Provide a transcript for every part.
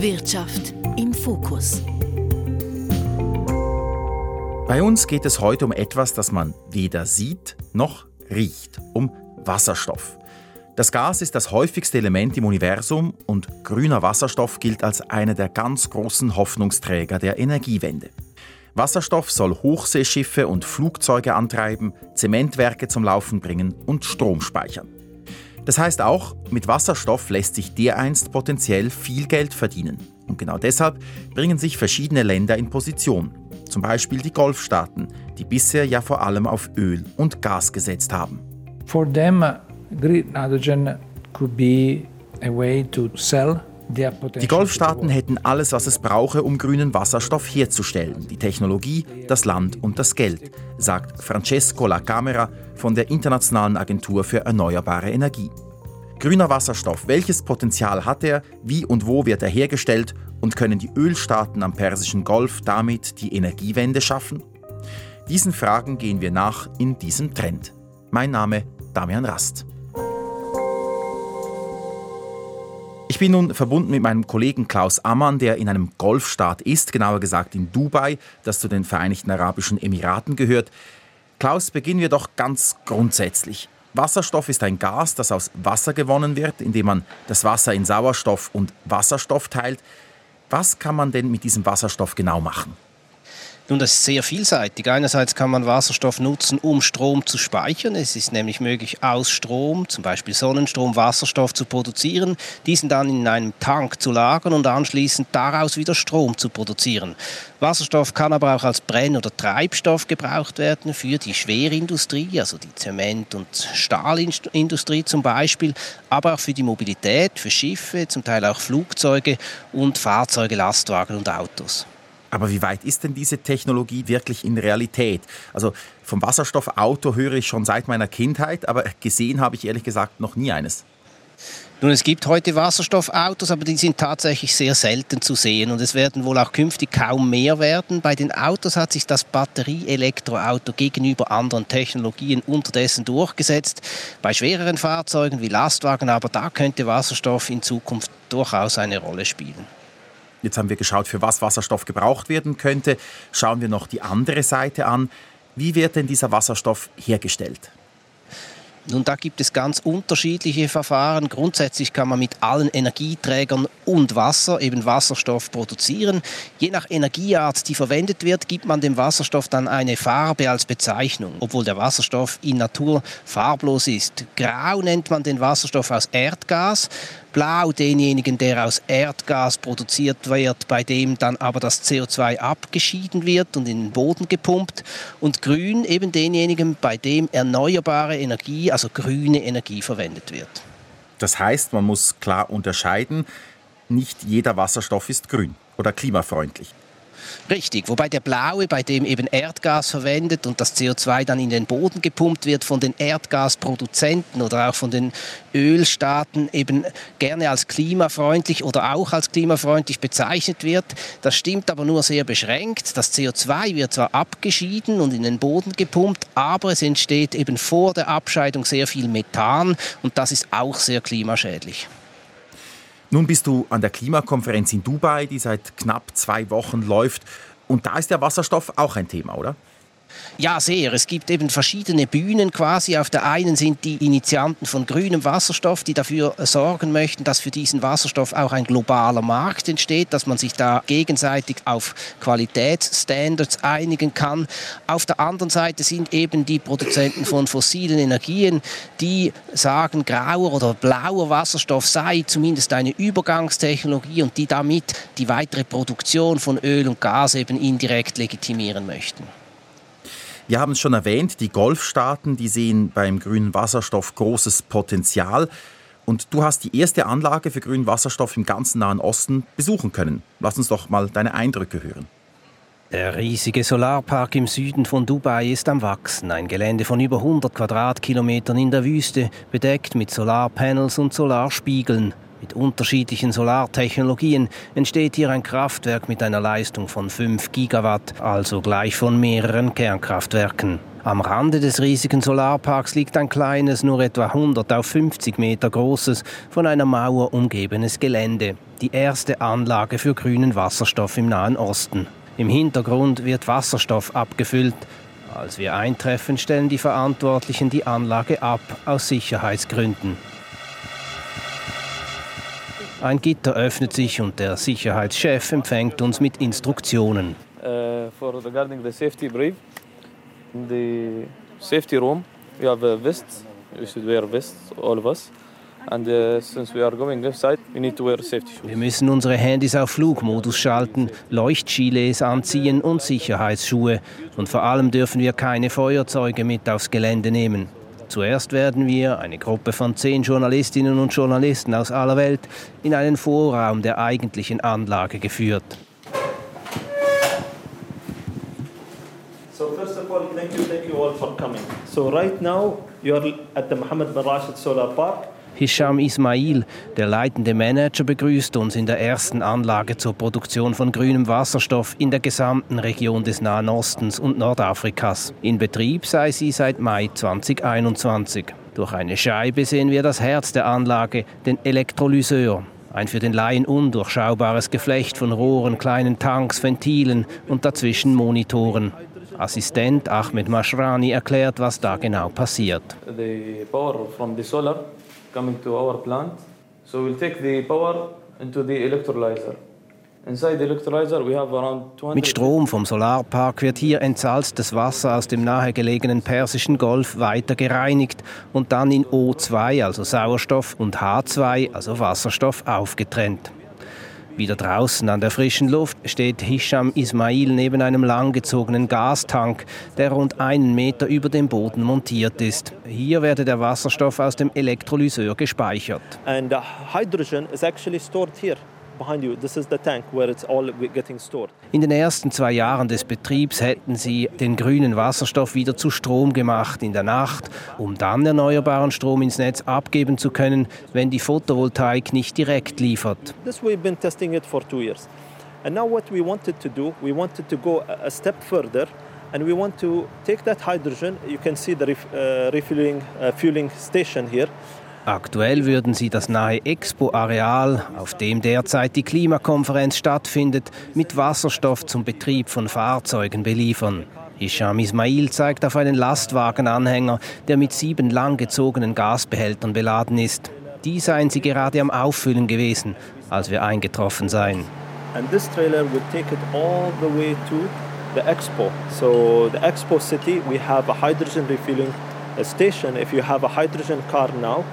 Wirtschaft im Fokus. Bei uns geht es heute um etwas, das man weder sieht noch riecht, um Wasserstoff. Das Gas ist das häufigste Element im Universum und grüner Wasserstoff gilt als einer der ganz großen Hoffnungsträger der Energiewende. Wasserstoff soll Hochseeschiffe und Flugzeuge antreiben, Zementwerke zum Laufen bringen und Strom speichern. Das heißt auch, mit Wasserstoff lässt sich dereinst potenziell viel Geld verdienen. Und genau deshalb bringen sich verschiedene Länder in Position zum Beispiel die Golfstaaten, die bisher ja vor allem auf Öl und Gas gesetzt haben. For them, green hydrogen could be a way to sell die Golfstaaten hätten alles, was es brauche, um grünen Wasserstoff herzustellen. Die Technologie, das Land und das Geld, sagt Francesco La Camera von der Internationalen Agentur für Erneuerbare Energie. Grüner Wasserstoff, welches Potenzial hat er, wie und wo wird er hergestellt und können die Ölstaaten am Persischen Golf damit die Energiewende schaffen? Diesen Fragen gehen wir nach in diesem Trend. Mein Name Damian Rast. Ich bin nun verbunden mit meinem Kollegen Klaus Ammann, der in einem Golfstaat ist, genauer gesagt in Dubai, das zu den Vereinigten Arabischen Emiraten gehört. Klaus, beginnen wir doch ganz grundsätzlich. Wasserstoff ist ein Gas, das aus Wasser gewonnen wird, indem man das Wasser in Sauerstoff und Wasserstoff teilt. Was kann man denn mit diesem Wasserstoff genau machen? Nun, das ist sehr vielseitig. Einerseits kann man Wasserstoff nutzen, um Strom zu speichern. Es ist nämlich möglich, aus Strom, zum Beispiel Sonnenstrom, Wasserstoff zu produzieren, diesen dann in einem Tank zu lagern und anschließend daraus wieder Strom zu produzieren. Wasserstoff kann aber auch als Brenn- oder Treibstoff gebraucht werden für die Schwerindustrie, also die Zement- und Stahlindustrie zum Beispiel, aber auch für die Mobilität, für Schiffe, zum Teil auch Flugzeuge und Fahrzeuge, Lastwagen und Autos. Aber wie weit ist denn diese Technologie wirklich in Realität? Also vom Wasserstoffauto höre ich schon seit meiner Kindheit, aber gesehen habe ich ehrlich gesagt noch nie eines. Nun, es gibt heute Wasserstoffautos, aber die sind tatsächlich sehr selten zu sehen und es werden wohl auch künftig kaum mehr werden. Bei den Autos hat sich das Batterie-Elektroauto gegenüber anderen Technologien unterdessen durchgesetzt. Bei schwereren Fahrzeugen wie Lastwagen, aber da könnte Wasserstoff in Zukunft durchaus eine Rolle spielen. Jetzt haben wir geschaut, für was Wasserstoff gebraucht werden könnte. Schauen wir noch die andere Seite an. Wie wird denn dieser Wasserstoff hergestellt? Nun, da gibt es ganz unterschiedliche Verfahren. Grundsätzlich kann man mit allen Energieträgern und Wasser eben Wasserstoff produzieren. Je nach Energieart, die verwendet wird, gibt man dem Wasserstoff dann eine Farbe als Bezeichnung, obwohl der Wasserstoff in Natur farblos ist. Grau nennt man den Wasserstoff aus Erdgas. Blau denjenigen, der aus Erdgas produziert wird, bei dem dann aber das CO2 abgeschieden wird und in den Boden gepumpt. Und grün eben denjenigen, bei dem erneuerbare Energie, also grüne Energie verwendet wird. Das heißt, man muss klar unterscheiden, nicht jeder Wasserstoff ist grün oder klimafreundlich. Richtig, wobei der blaue, bei dem eben Erdgas verwendet und das CO2 dann in den Boden gepumpt wird von den Erdgasproduzenten oder auch von den Ölstaaten eben gerne als klimafreundlich oder auch als klimafreundlich bezeichnet wird. Das stimmt aber nur sehr beschränkt. Das CO2 wird zwar abgeschieden und in den Boden gepumpt, aber es entsteht eben vor der Abscheidung sehr viel Methan und das ist auch sehr klimaschädlich. Nun bist du an der Klimakonferenz in Dubai, die seit knapp zwei Wochen läuft. Und da ist der Wasserstoff auch ein Thema, oder? Ja, sehr. Es gibt eben verschiedene Bühnen quasi. Auf der einen sind die Initianten von grünem Wasserstoff, die dafür sorgen möchten, dass für diesen Wasserstoff auch ein globaler Markt entsteht, dass man sich da gegenseitig auf Qualitätsstandards einigen kann. Auf der anderen Seite sind eben die Produzenten von fossilen Energien, die sagen, grauer oder blauer Wasserstoff sei zumindest eine Übergangstechnologie und die damit die weitere Produktion von Öl und Gas eben indirekt legitimieren möchten. Wir haben es schon erwähnt, die Golfstaaten, die sehen beim grünen Wasserstoff großes Potenzial. Und du hast die erste Anlage für grünen Wasserstoff im ganzen Nahen Osten besuchen können. Lass uns doch mal deine Eindrücke hören. Der riesige Solarpark im Süden von Dubai ist am Wachsen. Ein Gelände von über 100 Quadratkilometern in der Wüste, bedeckt mit Solarpanels und Solarspiegeln. Mit unterschiedlichen Solartechnologien entsteht hier ein Kraftwerk mit einer Leistung von 5 Gigawatt, also gleich von mehreren Kernkraftwerken. Am Rande des riesigen Solarparks liegt ein kleines, nur etwa 100 auf 50 Meter großes, von einer Mauer umgebenes Gelände. Die erste Anlage für grünen Wasserstoff im Nahen Osten. Im Hintergrund wird Wasserstoff abgefüllt. Als wir eintreffen, stellen die Verantwortlichen die Anlage ab, aus Sicherheitsgründen. Ein Gitter öffnet sich und der Sicherheitschef empfängt uns mit Instruktionen. Uh, for regarding the safety brief, in the safety room, we have a vest. We should wear vests, all of us. And uh, since we are going inside, we need to wear safety shoes. Wir müssen unsere Handys auf Flugmodus schalten, Leuchtgilets anziehen und Sicherheitsschuhe. Und vor allem dürfen wir keine Feuerzeuge mit aufs Gelände nehmen. Zuerst werden wir, eine Gruppe von zehn Journalistinnen und Journalisten aus aller Welt, in einen Vorraum der eigentlichen Anlage geführt. So first of all, thank you, you all for coming. So right now, you're at the Mohammed bin Rashid Solar Park. Hisham Ismail, der leitende Manager, begrüßt uns in der ersten Anlage zur Produktion von grünem Wasserstoff in der gesamten Region des Nahen Ostens und Nordafrikas. In Betrieb sei sie seit Mai 2021. Durch eine Scheibe sehen wir das Herz der Anlage, den Elektrolyseur. Ein für den Laien undurchschaubares Geflecht von Rohren, kleinen Tanks, Ventilen und dazwischen Monitoren. Assistent Ahmed Mashrani erklärt, was da genau passiert. The power from the solar coming to our plant. So we'll take the power into the electrolyzer. Inside the electrolyzer we have around 200 Mit Strom vom Solarpark wird hier entsalztes Wasser aus dem nahegelegenen Persischen Golf weiter gereinigt und dann in O2, also Sauerstoff, und H2, also Wasserstoff, aufgetrennt. Wieder draußen an der frischen Luft steht Hisham Ismail neben einem langgezogenen Gastank, der rund einen Meter über dem Boden montiert ist. Hier werde der Wasserstoff aus dem Elektrolyseur gespeichert. And the hydrogen is actually stored here behind you. This is the tank where it's all getting stored. In den ersten zwei Jahren des Betriebs hätten sie den grünen Wasserstoff wieder zu Strom gemacht in der Nacht, um dann erneuerbaren Strom ins Netz abgeben zu können, wenn die Photovoltaik nicht direkt liefert. This we've been testing it for two years. And now what we wanted to do, we wanted to go a a step further and we want to take that hydrogen, you can see the ref, uh, refueling uh, fueling station here. Aktuell würden sie das nahe Expo-Areal, auf dem derzeit die Klimakonferenz stattfindet, mit Wasserstoff zum Betrieb von Fahrzeugen beliefern. Hisham Ismail zeigt auf einen Lastwagenanhänger, der mit sieben langgezogenen Gasbehältern beladen ist. Die seien sie gerade am Auffüllen gewesen, als wir eingetroffen seien. And this trailer will take it all the way to the Expo. So the Expo city, we have a hydrogen refueling station. If you have a hydrogen car now,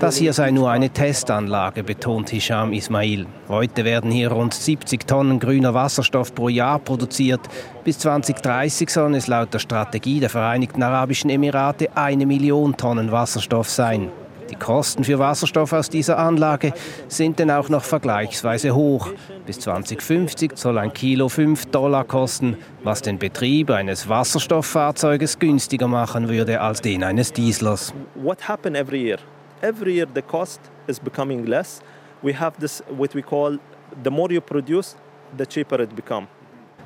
Das hier sei nur eine Testanlage, betont Hisham Ismail. Heute werden hier rund 70 Tonnen grüner Wasserstoff pro Jahr produziert. Bis 2030 sollen es laut der Strategie der Vereinigten Arabischen Emirate eine Million Tonnen Wasserstoff sein. Die Kosten für Wasserstoff aus dieser Anlage sind denn auch noch vergleichsweise hoch. Bis 2050 soll ein Kilo 5 Dollar kosten, was den Betrieb eines Wasserstofffahrzeuges günstiger machen würde als den eines Dieslers. What happen every year? Every year the cost is becoming less. We have this what we call the more you produce, the cheaper it becomes.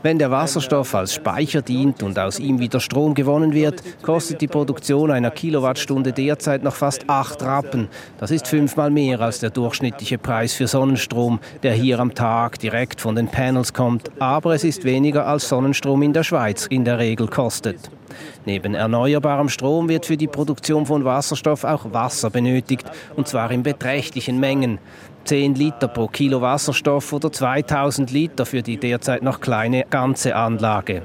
Wenn der Wasserstoff als Speicher dient und aus ihm wieder Strom gewonnen wird, kostet die Produktion einer Kilowattstunde derzeit noch fast 8 Rappen. Das ist fünfmal mehr als der durchschnittliche Preis für Sonnenstrom, der hier am Tag direkt von den Panels kommt. Aber es ist weniger als Sonnenstrom in der Schweiz in der Regel kostet. Neben erneuerbarem Strom wird für die Produktion von Wasserstoff auch Wasser benötigt, und zwar in beträchtlichen Mengen. 10 Liter pro Kilo Wasserstoff oder 2000 Liter für die derzeit noch kleine ganze Anlage.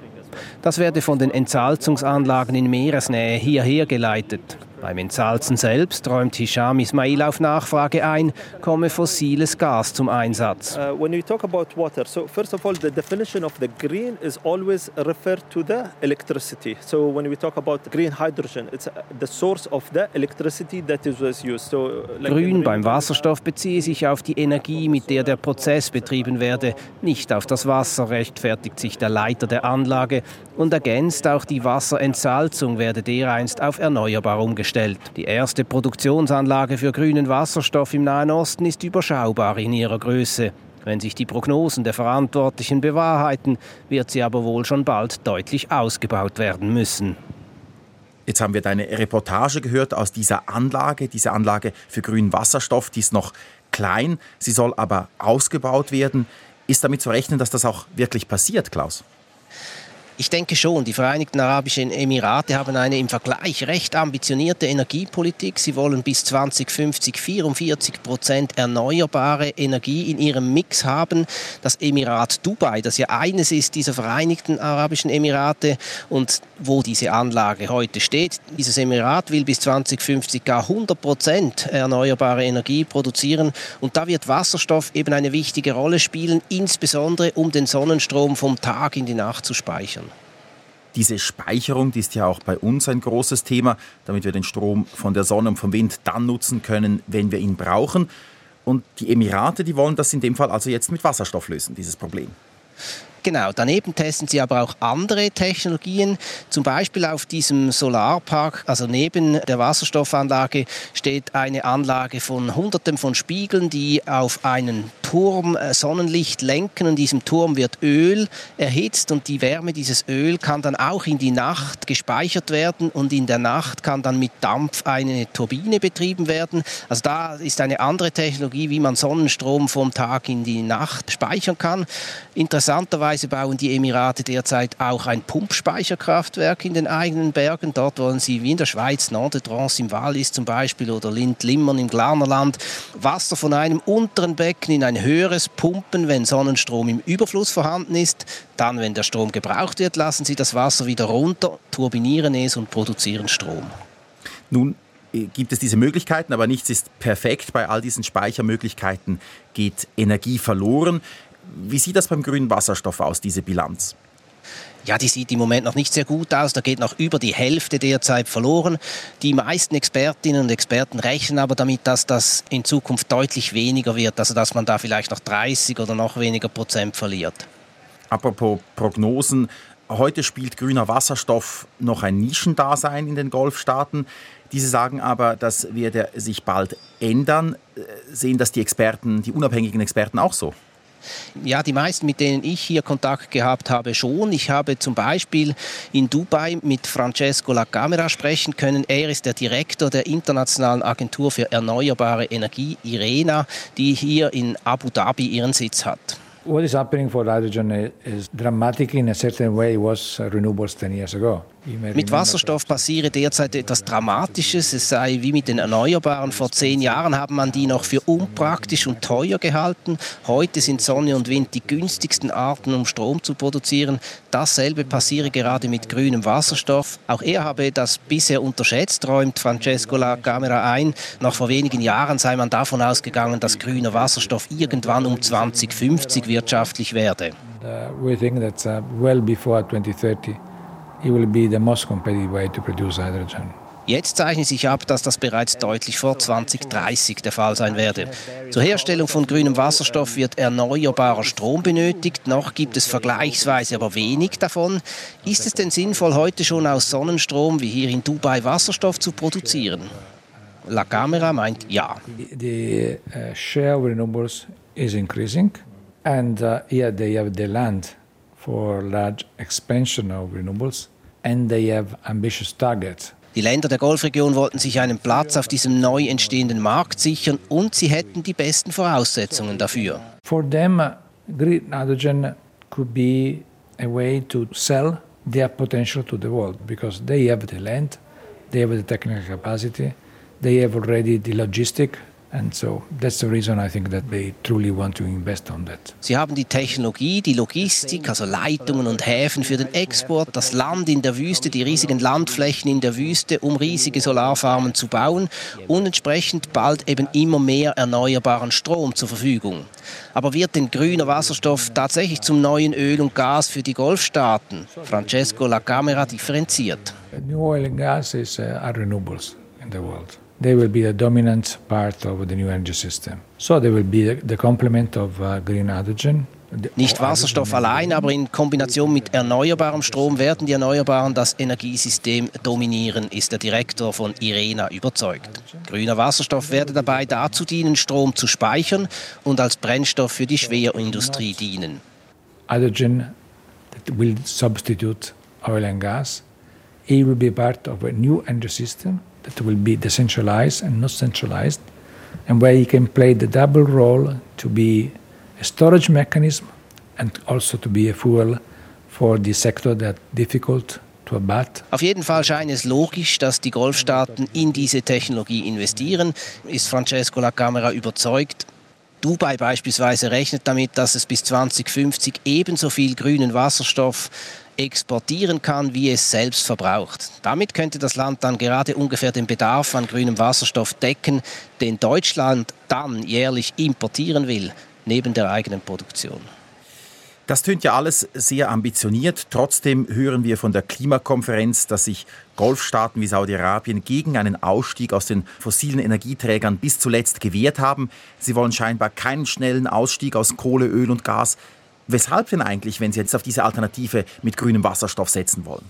Das werde von den Entsalzungsanlagen in Meeresnähe hierher geleitet. Beim Entsalzen selbst räumt Hisham Ismail auf Nachfrage ein, komme fossiles Gas zum Einsatz. Uh, when we talk about water, so first of all, the definition of the green is always referred to the electricity. So when we talk about green hydrogen, it's the source of the electricity that is was used. So, like Grün beim Wasserstoff beziehe sich auf die Energie, mit der der Prozess betrieben werde, nicht auf das Wasser, rechtfertigt sich der Leiter der Anlage und ergänzt, auch die Wasserentsalzung werde dereinst auf erneuerbar umgestellt. Die erste Produktionsanlage für grünen Wasserstoff im Nahen Osten ist überschaubar in ihrer Größe. Wenn sich die Prognosen der Verantwortlichen bewahrheiten, wird sie aber wohl schon bald deutlich ausgebaut werden müssen. Jetzt haben wir deine Reportage gehört aus dieser Anlage, diese Anlage für grünen Wasserstoff, die ist noch klein, sie soll aber ausgebaut werden. Ist damit zu rechnen, dass das auch wirklich passiert, Klaus? Ich denke schon, die Vereinigten Arabischen Emirate haben eine im Vergleich recht ambitionierte Energiepolitik. Sie wollen bis 2050 44 Prozent erneuerbare Energie in ihrem Mix haben. Das Emirat Dubai, das ja eines ist dieser Vereinigten Arabischen Emirate und wo diese Anlage heute steht, dieses Emirat will bis 2050 gar 100 Prozent erneuerbare Energie produzieren und da wird Wasserstoff eben eine wichtige Rolle spielen, insbesondere um den Sonnenstrom vom Tag in die Nacht zu speichern. Diese Speicherung, die ist ja auch bei uns ein großes Thema, damit wir den Strom von der Sonne und vom Wind dann nutzen können, wenn wir ihn brauchen. Und die Emirate, die wollen das in dem Fall also jetzt mit Wasserstoff lösen, dieses Problem. Genau, daneben testen sie aber auch andere Technologien. Zum Beispiel auf diesem Solarpark, also neben der Wasserstoffanlage, steht eine Anlage von Hunderten von Spiegeln, die auf einen Turm äh, Sonnenlicht lenken. Und diesem Turm wird Öl erhitzt und die Wärme dieses Öl kann dann auch in die Nacht gespeichert werden und in der Nacht kann dann mit Dampf eine Turbine betrieben werden. Also da ist eine andere Technologie, wie man Sonnenstrom vom Tag in die Nacht speichern kann. Interessanterweise Möglicherweise bauen die Emirate derzeit auch ein Pumpspeicherkraftwerk in den eigenen Bergen. Dort wollen sie, wie in der Schweiz, Nordedrance im Wallis zum Beispiel oder Lind-Limmern im Glarnerland, Wasser von einem unteren Becken in ein höheres pumpen, wenn Sonnenstrom im Überfluss vorhanden ist. Dann, wenn der Strom gebraucht wird, lassen sie das Wasser wieder runter, turbinieren es und produzieren Strom. Nun äh, gibt es diese Möglichkeiten, aber nichts ist perfekt. Bei all diesen Speichermöglichkeiten geht Energie verloren. Wie sieht das beim grünen Wasserstoff aus, diese Bilanz? Ja, die sieht im Moment noch nicht sehr gut aus. Da geht noch über die Hälfte derzeit verloren. Die meisten Expertinnen und Experten rechnen aber damit, dass das in Zukunft deutlich weniger wird. Also dass man da vielleicht noch 30 oder noch weniger Prozent verliert. Apropos Prognosen. Heute spielt grüner Wasserstoff noch ein Nischendasein in den Golfstaaten. Diese sagen aber, das werde sich bald ändern. Äh, sehen das die Experten, die unabhängigen Experten auch so? Ja, die meisten, mit denen ich hier Kontakt gehabt habe, schon. Ich habe zum Beispiel in Dubai mit Francesco Lacamera sprechen können. Er ist der Direktor der Internationalen Agentur für erneuerbare Energie, IRENA, die hier in Abu Dhabi ihren Sitz hat. What is happening for hydrogen is dramatic in a certain way was renewables 10 years ago. Mit Wasserstoff passiere derzeit etwas Dramatisches. Es sei wie mit den Erneuerbaren. Vor zehn Jahren haben man die noch für unpraktisch und teuer gehalten. Heute sind Sonne und Wind die günstigsten Arten, um Strom zu produzieren. Dasselbe passiere gerade mit grünem Wasserstoff. Auch er habe das bisher unterschätzt, räumt Francesco La Camera ein. Noch vor wenigen Jahren sei man davon ausgegangen, dass grüner Wasserstoff irgendwann um 2050 wirtschaftlich werde. And, uh, we think that's uh, well before 2030 it will be the most competitive way to produce hydrogen. Jetzt zeichnet sich ab, dass das bereits deutlich vor 2030 der Fall sein werde. Zur Herstellung von grünem Wasserstoff wird erneuerbarer Strom benötigt. Noch gibt es vergleichsweise aber wenig davon. Ist es denn sinnvoll, heute schon aus Sonnenstrom wie hier in Dubai Wasserstoff zu produzieren? La Camera meint ja. The uh, share of renewables is increasing, and uh, yeah, they have the land for large expansion of renewables, and they have ambitious targets. Die Länder der Golfregion wollten sich einen Platz auf diesem neu entstehenden Markt sichern und sie hätten die besten Voraussetzungen dafür. For them, green hydrogen could be a way to sell their potential to the world because they have the land, they have the technical capacity, they have already the logistic so that's the reason I think that they truly want to invest on that. Sie haben die Technologie, die Logistik, also Leitungen und Häfen für den Export, das Land in der Wüste, die riesigen Landflächen in der Wüste, um riesige Solarfarmen zu bauen und entsprechend bald eben immer mehr erneuerbaren Strom zur Verfügung. Aber wird denn grüner Wasserstoff tatsächlich zum neuen Öl und Gas für die Golfstaaten? Francesco La Camera differenziert. New oil and gas is, uh, are renewables in the world. They will be the dominant part of the new energy system. So they will be the complement of uh, green hydrogen Nicht Wasserstoff allein, aber in Kombination mit erneuerbarem Strom werden die Erneuerbaren das Energiesystem dominieren, ist der Direktor von IRENA überzeugt. Grüner Wasserstoff werde dabei dazu dienen, Strom zu speichern und als Brennstoff für die Schwerindustrie dienen. Hydrogen that will substitute oil and gas. It will be part of a new energy system that will be decentralized and not centralized, and where you can play the double role to be a storage mechanism and also to be a fuel for the sector that difficult. Auf jeden Fall scheint es logisch, dass die Golfstaaten in diese Technologie investieren, ist Francesco La Camera überzeugt. Dubai beispielsweise rechnet damit, dass es bis 2050 ebenso viel grünen Wasserstoff exportieren kann, wie es selbst verbraucht. Damit könnte das Land dann gerade ungefähr den Bedarf an grünem Wasserstoff decken, den Deutschland dann jährlich importieren will neben der eigenen Produktion. Das tönt ja alles sehr ambitioniert. Trotzdem hören wir von der Klimakonferenz, dass sich Golfstaaten wie Saudi-Arabien gegen einen Ausstieg aus den fossilen Energieträgern bis zuletzt gewehrt haben. Sie wollen scheinbar keinen schnellen Ausstieg aus Kohle, Öl und Gas. Weshalb denn eigentlich, wenn Sie jetzt auf diese Alternative mit grünem Wasserstoff setzen wollen?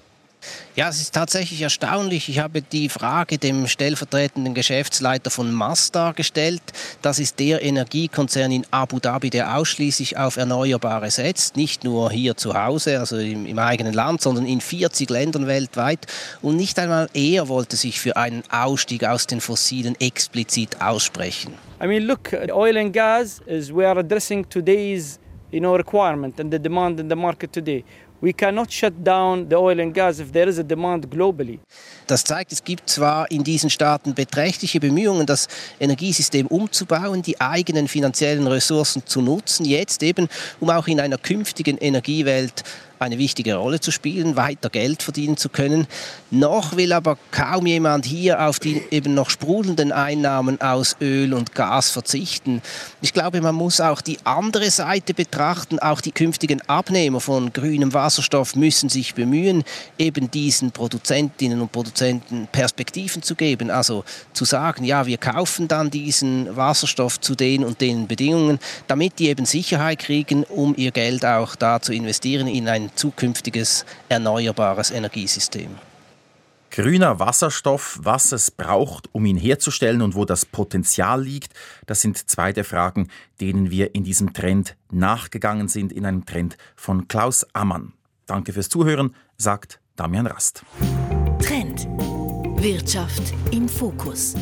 Ja, es ist tatsächlich erstaunlich. Ich habe die Frage dem stellvertretenden Geschäftsleiter von Masdar gestellt. Das ist der Energiekonzern in Abu Dhabi, der ausschließlich auf Erneuerbare setzt. Nicht nur hier zu Hause, also im, im eigenen Land, sondern in 40 Ländern weltweit. Und nicht einmal er wollte sich für einen Ausstieg aus den Fossilen explizit aussprechen. I mean, look, oil and gas is we are addressing today's you know, requirement and the demand in the market today. We cannot shut down the oil and gas if there is a demand globally. Das zeigt, es gibt zwar in diesen Staaten beträchtliche Bemühungen, das Energiesystem umzubauen, die eigenen finanziellen Ressourcen zu nutzen, jetzt eben, um auch in einer künftigen Energiewelt eine wichtige Rolle zu spielen, weiter Geld verdienen zu können. Noch will aber kaum jemand hier auf die eben noch sprudelnden Einnahmen aus Öl und Gas verzichten. Ich glaube, man muss auch die andere Seite betrachten. Auch die künftigen Abnehmer von grünem Wasserstoff müssen sich bemühen, eben diesen Produzentinnen und Produzenten Perspektiven zu geben. Also zu sagen, ja, wir kaufen dann diesen Wasserstoff zu den und den Bedingungen, damit die eben Sicherheit kriegen, um ihr Geld auch da zu investieren in ein zukünftiges erneuerbares Energiesystem. Grüner Wasserstoff, was es braucht, um ihn herzustellen und wo das Potenzial liegt, das sind zwei der Fragen, denen wir in diesem Trend nachgegangen sind, in einem Trend von Klaus Ammann. Danke fürs Zuhören, sagt Damian Rast. Trend. Wirtschaft im Fokus.